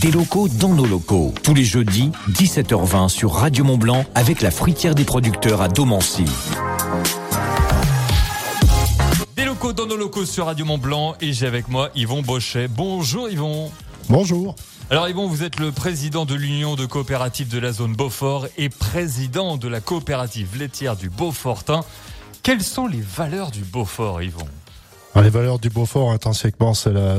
Des locaux dans nos locaux. Tous les jeudis, 17h20 sur Radio Mont Blanc avec la fruitière des producteurs à Domancy. Des locaux dans nos locaux sur Radio Mont Blanc et j'ai avec moi Yvon Bochet. Bonjour Yvon. Bonjour. Alors Yvon, vous êtes le président de l'Union de coopératives de la zone Beaufort et président de la coopérative laitière du Beaufortin. Quelles sont les valeurs du Beaufort, Yvon? Les valeurs du Beaufort, intrinsèquement, c'est la,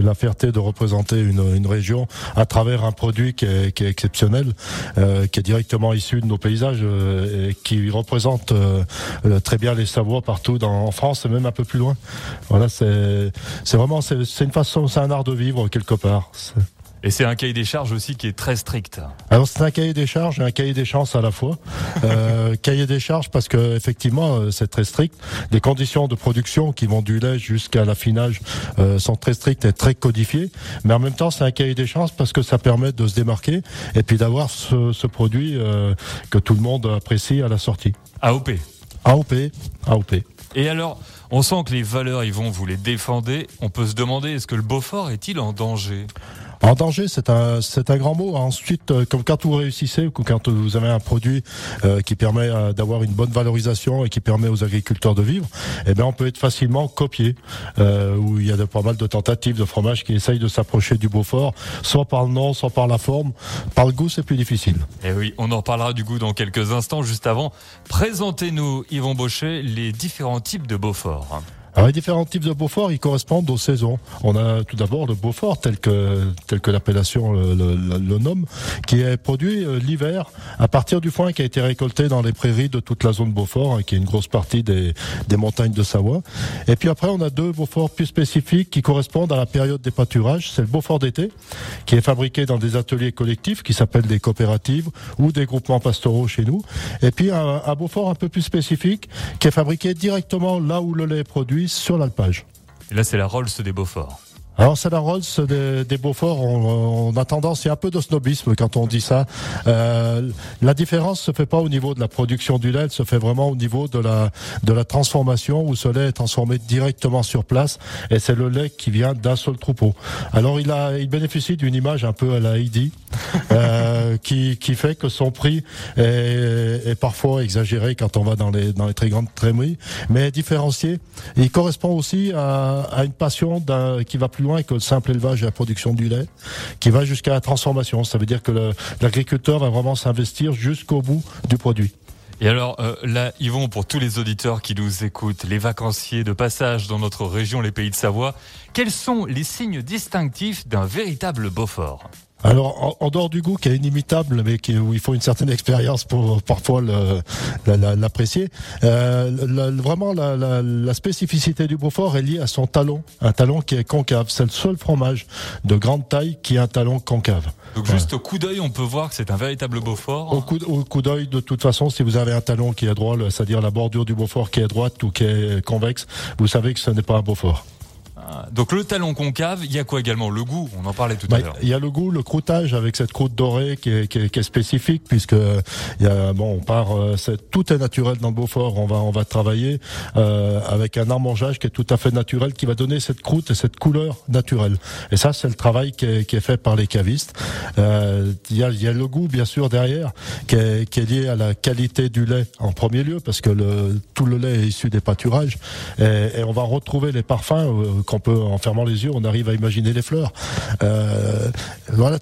la fierté de représenter une, une, région à travers un produit qui est, qui est exceptionnel, euh, qui est directement issu de nos paysages euh, et qui représente euh, très bien les Savoies partout dans, en France et même un peu plus loin. Voilà, c'est, vraiment, c'est une façon, c'est un art de vivre quelque part. Et c'est un cahier des charges aussi qui est très strict. Alors c'est un cahier des charges et un cahier des chances à la fois. Euh, cahier des charges parce que effectivement euh, c'est très strict. Les conditions de production qui vont du lait jusqu'à l'affinage euh, sont très strictes et très codifiées. Mais en même temps c'est un cahier des chances parce que ça permet de se démarquer et puis d'avoir ce, ce produit euh, que tout le monde apprécie à la sortie. AOP. AOP. AOP. Et alors, on sent que les valeurs, ils vont vous les défendre. On peut se demander, est-ce que le Beaufort est-il en danger? En danger, c'est un, c'est un grand mot. Ensuite, euh, comme quand vous réussissez quand vous avez un produit euh, qui permet euh, d'avoir une bonne valorisation et qui permet aux agriculteurs de vivre, eh bien, on peut être facilement copié. Où il y a de, pas mal de tentatives de fromage qui essayent de s'approcher du Beaufort, soit par le nom, soit par la forme. Par le goût, c'est plus difficile. Et eh oui, on en reparlera du goût dans quelques instants. Juste avant, présentez-nous, Yvon Baucher, les différents types de Beaufort. Alors, les différents types de Beaufort, ils correspondent aux saisons. On a tout d'abord le Beaufort, tel que, tel que l'appellation le, le, le, nomme, qui est produit euh, l'hiver à partir du foin qui a été récolté dans les prairies de toute la zone Beaufort, hein, qui est une grosse partie des, des montagnes de Savoie. Et puis après, on a deux Beauforts plus spécifiques qui correspondent à la période des pâturages. C'est le Beaufort d'été, qui est fabriqué dans des ateliers collectifs qui s'appellent des coopératives ou des groupements pastoraux chez nous. Et puis un, un Beaufort un peu plus spécifique, qui est fabriqué directement là où le lait est produit sur l'alpage. Et là, c'est la Rolls des Beaufort. Alors c'est la Rolls des, des Beaufort, on, on, a tendance, il y a un peu de snobisme quand on dit ça. Euh, la différence se fait pas au niveau de la production du lait, elle se fait vraiment au niveau de la de la transformation où ce lait est transformé directement sur place et c'est le lait qui vient d'un seul troupeau. Alors il a il bénéficie d'une image un peu à la Heidi euh, qui qui fait que son prix est, est, parfois exagéré quand on va dans les dans les très grandes trémies, mais différencié. il correspond aussi à, à une passion d'un qui va plus loin que le simple élevage et la production du lait, qui va jusqu'à la transformation. Ça veut dire que l'agriculteur va vraiment s'investir jusqu'au bout du produit. Et alors euh, là, Yvon, pour tous les auditeurs qui nous écoutent, les vacanciers de passage dans notre région, les pays de Savoie, quels sont les signes distinctifs d'un véritable Beaufort? Alors, en, dehors du goût qui est inimitable, mais qui, où il faut une certaine expérience pour parfois l'apprécier, euh, vraiment la, la, la, spécificité du Beaufort est liée à son talon, un talon qui est concave. C'est le seul fromage de grande taille qui a un talon concave. Donc juste au coup d'œil, on peut voir que c'est un véritable Beaufort. Au coup, au coup d'œil, de toute façon, si vous avez un talon qui est droit, c'est-à-dire la bordure du Beaufort qui est droite ou qui est convexe, vous savez que ce n'est pas un Beaufort. Donc le talon concave, il y a quoi également? Le goût, on en parlait tout à bah, l'heure. Il y a le goût, le croûtage avec cette croûte dorée qui est, qui est, qui est spécifique puisque il y a bon, on part, euh, tout est naturel dans le Beaufort. On va on va travailler euh, avec un armangeage qui est tout à fait naturel, qui va donner cette croûte et cette couleur naturelle. Et ça, c'est le travail qui est, qui est fait par les cavistes. Euh, il, y a, il y a le goût bien sûr derrière, qui est, qui est lié à la qualité du lait en premier lieu parce que le, tout le lait est issu des pâturages et, et on va retrouver les parfums euh, qu'on peut, en fermant les yeux, on arrive à imaginer les fleurs. Euh, voilà.